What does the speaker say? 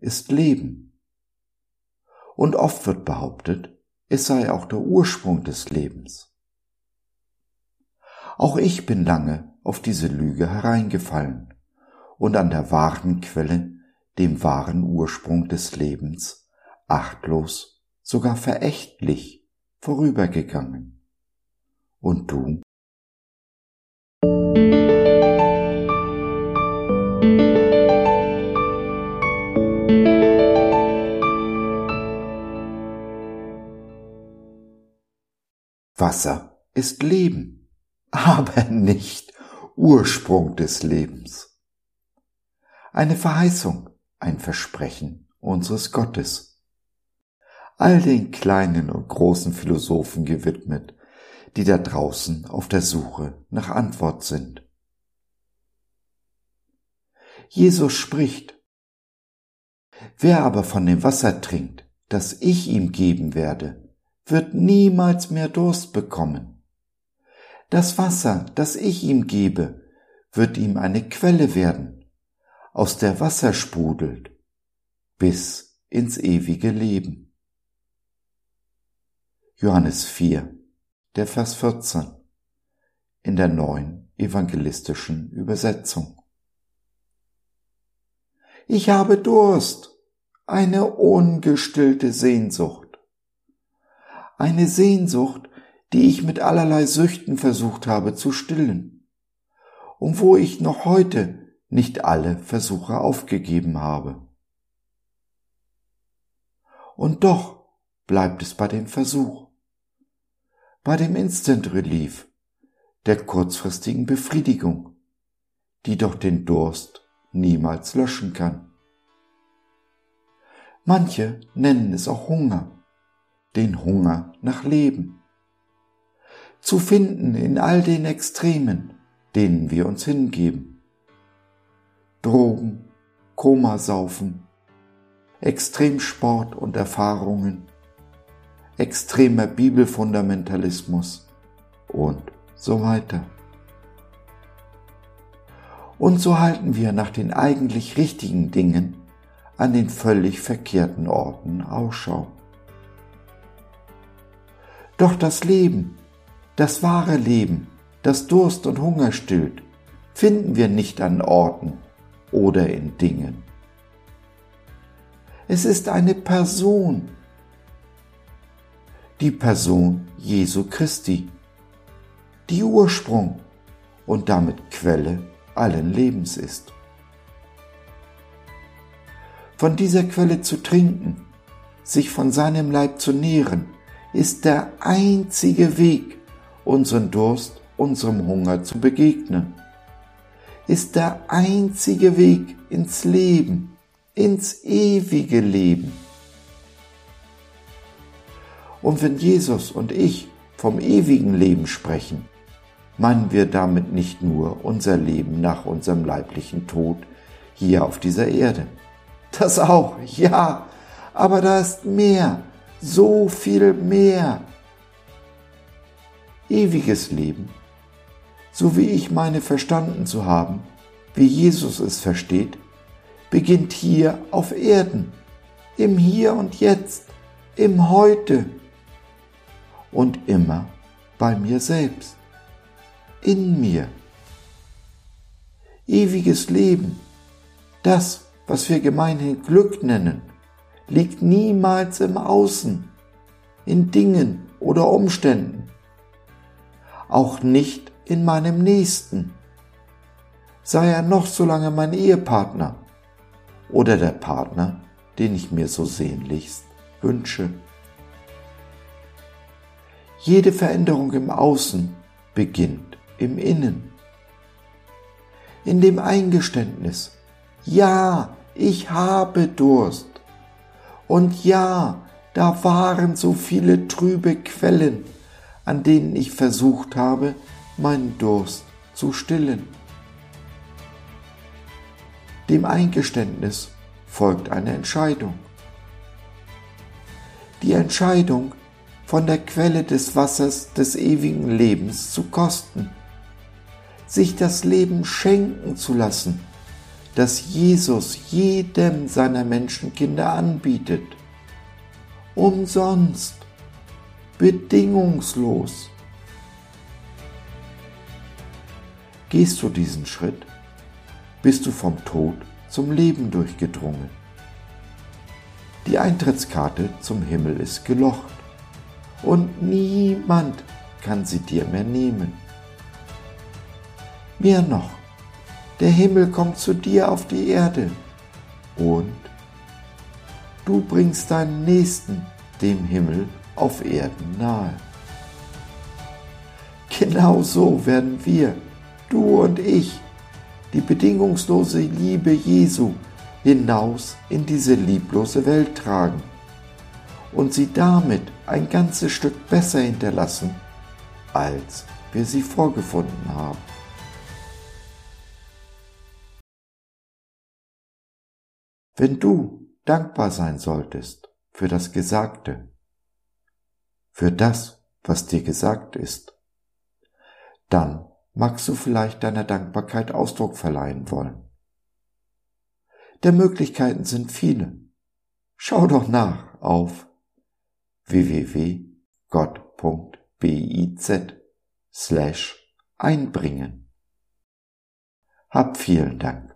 ist Leben. Und oft wird behauptet, es sei auch der Ursprung des Lebens. Auch ich bin lange auf diese Lüge hereingefallen und an der wahren Quelle, dem wahren Ursprung des Lebens, achtlos, sogar verächtlich vorübergegangen. Und du? Wasser ist Leben, aber nicht Ursprung des Lebens. Eine Verheißung, ein Versprechen unseres Gottes. All den kleinen und großen Philosophen gewidmet, die da draußen auf der Suche nach Antwort sind. Jesus spricht, Wer aber von dem Wasser trinkt, das ich ihm geben werde, wird niemals mehr Durst bekommen. Das Wasser, das ich ihm gebe, wird ihm eine Quelle werden, aus der Wasser sprudelt, bis ins ewige Leben. Johannes 4, der Vers 14 in der neuen evangelistischen Übersetzung. Ich habe Durst, eine ungestillte Sehnsucht eine Sehnsucht, die ich mit allerlei Süchten versucht habe zu stillen, und wo ich noch heute nicht alle Versuche aufgegeben habe. Und doch bleibt es bei dem Versuch, bei dem Instant Relief, der kurzfristigen Befriedigung, die doch den Durst niemals löschen kann. Manche nennen es auch Hunger den Hunger nach Leben. Zu finden in all den Extremen, denen wir uns hingeben. Drogen, Komasaufen, Extremsport und Erfahrungen, extremer Bibelfundamentalismus und so weiter. Und so halten wir nach den eigentlich richtigen Dingen an den völlig verkehrten Orten Ausschau. Doch das Leben, das wahre Leben, das Durst und Hunger stillt, finden wir nicht an Orten oder in Dingen. Es ist eine Person, die Person Jesu Christi, die Ursprung und damit Quelle allen Lebens ist. Von dieser Quelle zu trinken, sich von seinem Leib zu nähren, ist der einzige Weg, unseren Durst, unserem Hunger zu begegnen. Ist der einzige Weg ins Leben, ins ewige Leben. Und wenn Jesus und ich vom ewigen Leben sprechen, meinen wir damit nicht nur unser Leben nach unserem leiblichen Tod hier auf dieser Erde. Das auch, ja, aber da ist mehr so viel mehr. Ewiges Leben, so wie ich meine verstanden zu haben, wie Jesus es versteht, beginnt hier auf Erden, im Hier und Jetzt, im Heute und immer bei mir selbst, in mir. Ewiges Leben, das, was wir gemeinhin Glück nennen, liegt niemals im Außen, in Dingen oder Umständen, auch nicht in meinem Nächsten, sei er noch so lange mein Ehepartner oder der Partner, den ich mir so sehnlichst wünsche. Jede Veränderung im Außen beginnt im Innen. In dem Eingeständnis, ja, ich habe Durst. Und ja, da waren so viele trübe Quellen, an denen ich versucht habe, meinen Durst zu stillen. Dem Eingeständnis folgt eine Entscheidung. Die Entscheidung, von der Quelle des Wassers des ewigen Lebens zu kosten, sich das Leben schenken zu lassen, das Jesus jedem seiner Menschenkinder anbietet. Umsonst, bedingungslos. Gehst du diesen Schritt, bist du vom Tod zum Leben durchgedrungen. Die Eintrittskarte zum Himmel ist gelocht und niemand kann sie dir mehr nehmen. Mehr noch, der Himmel kommt zu dir auf die Erde und du bringst deinen Nächsten dem Himmel auf Erden nahe. Genau so werden wir, du und ich, die bedingungslose Liebe Jesu hinaus in diese lieblose Welt tragen und sie damit ein ganzes Stück besser hinterlassen, als wir sie vorgefunden haben. Wenn du dankbar sein solltest für das Gesagte, für das, was dir gesagt ist, dann magst du vielleicht deiner Dankbarkeit Ausdruck verleihen wollen. Der Möglichkeiten sind viele. Schau doch nach auf www.gott.biz slash einbringen. Hab vielen Dank.